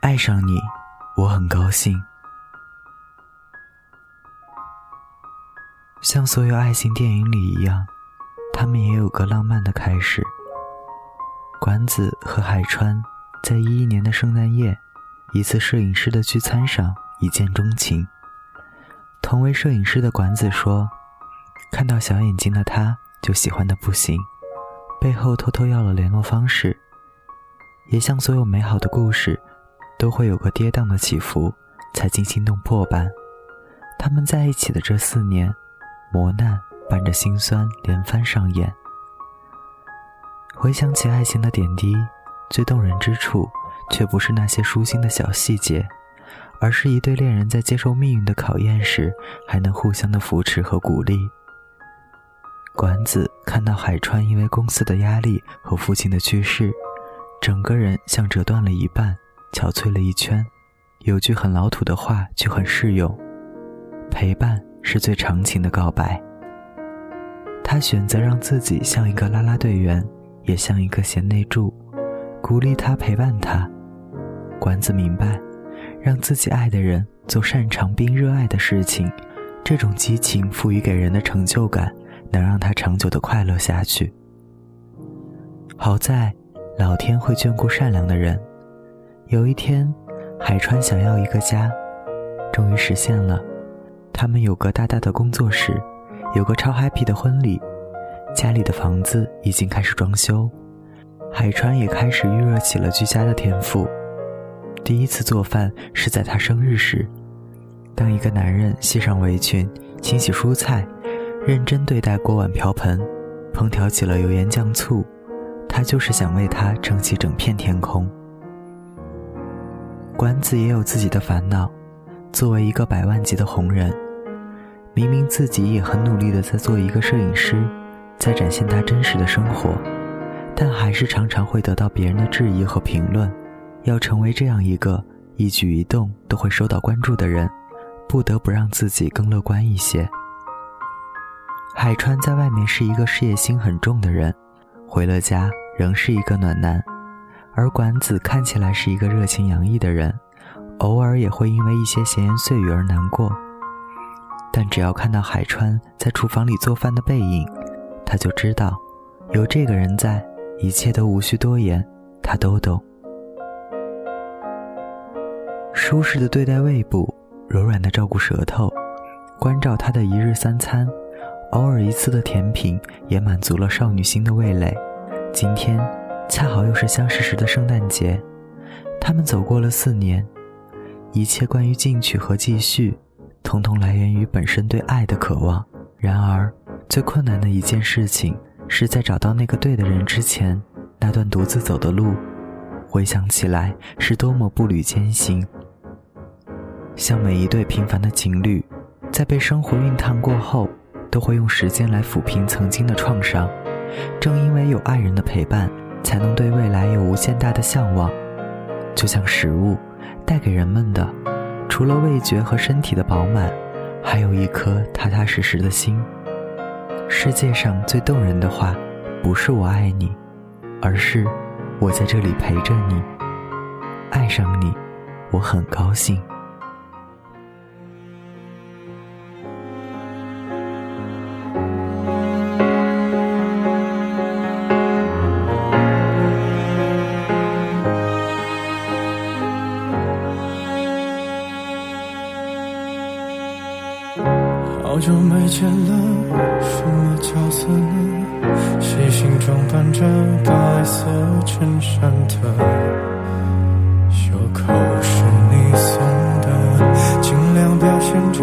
爱上你，我很高兴。像所有爱情电影里一样，他们也有个浪漫的开始。管子和海川在一一年的圣诞夜，一次摄影师的聚餐上一见钟情。同为摄影师的管子说：“看到小眼睛的他，就喜欢的不行。”背后偷偷要了联络方式。也像所有美好的故事，都会有个跌宕的起伏，才惊心动魄般。他们在一起的这四年，磨难伴着心酸连番上演。回想起爱情的点滴，最动人之处，却不是那些舒心的小细节，而是一对恋人在接受命运的考验时，还能互相的扶持和鼓励。管子看到海川因为公司的压力和父亲的去世。整个人像折断了一半，憔悴了一圈。有句很老土的话，却很适用：陪伴是最长情的告白。他选择让自己像一个啦啦队员，也像一个贤内助，鼓励他，陪伴他。管子明白，让自己爱的人做擅长并热爱的事情，这种激情赋予给人的成就感，能让他长久的快乐下去。好在。老天会眷顾善良的人。有一天，海川想要一个家，终于实现了。他们有个大大的工作室，有个超 happy 的婚礼，家里的房子已经开始装修。海川也开始预热起了居家的天赋。第一次做饭是在他生日时，当一个男人系上围裙，清洗蔬菜，认真对待锅碗瓢盆，烹调起了油盐酱醋。他就是想为他撑起整片天空。管子也有自己的烦恼，作为一个百万级的红人，明明自己也很努力的在做一个摄影师，在展现他真实的生活，但还是常常会得到别人的质疑和评论。要成为这样一个一举一动都会受到关注的人，不得不让自己更乐观一些。海川在外面是一个事业心很重的人，回了家。仍是一个暖男，而管子看起来是一个热情洋溢的人，偶尔也会因为一些闲言碎语而难过。但只要看到海川在厨房里做饭的背影，他就知道，有这个人在，一切都无需多言，他都懂。舒适的对待胃部，柔软的照顾舌头，关照他的一日三餐，偶尔一次的甜品，也满足了少女心的味蕾。今天，恰好又是相识时的圣诞节，他们走过了四年，一切关于进取和继续，统统来源于本身对爱的渴望。然而，最困难的一件事情，是在找到那个对的人之前，那段独自走的路，回想起来是多么步履艰辛。像每一对平凡的情侣，在被生活熨烫过后，都会用时间来抚平曾经的创伤。正因为有爱人的陪伴，才能对未来有无限大的向往。就像食物带给人们的，除了味觉和身体的饱满，还有一颗踏踏实实的心。世界上最动人的话，不是我爱你，而是我在这里陪着你。爱上你，我很高兴。好久没见了，什么角色呢？细心装扮着白色衬衫的，袖口是你送的，尽量表现着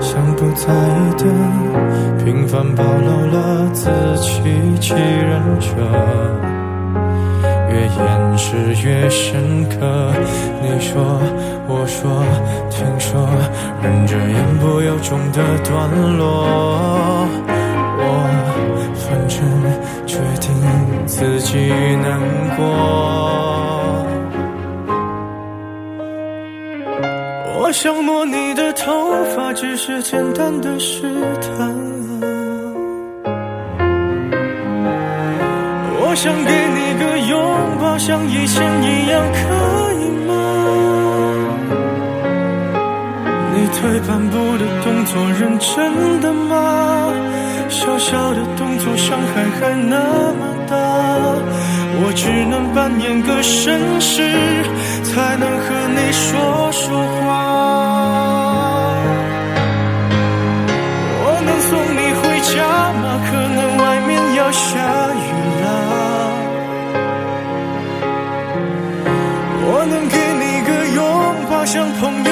像不在意的，平凡暴露了自欺欺人者。越掩饰越深刻。你说，我说，听说，中的段落。我反正决定自己难过。我想摸你的头发，只是简单的试探。我想给你个拥抱，像以前一样，可以退半步的动作，认真的吗？小小的动作，伤害还那么大，我只能扮演个绅士，才能和你说说话。我能送你回家吗？可能外面要下雨了。我能给你个拥抱，像朋友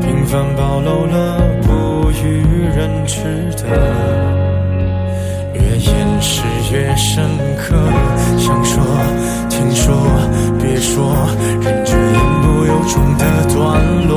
平凡暴露了不与人知的，越掩饰越深刻。想说，听说，别说，忍着言不由衷的段落。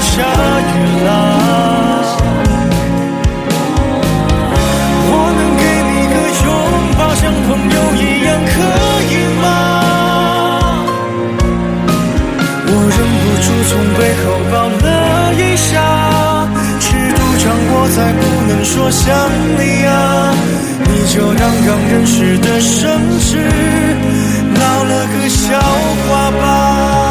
下雨啦。我能给你个拥抱，像朋友一样，可以吗？我忍不住从背后抱了一下，尺度掌握在不能说想你啊，你就当刚认识的绅士，闹了个笑话吧。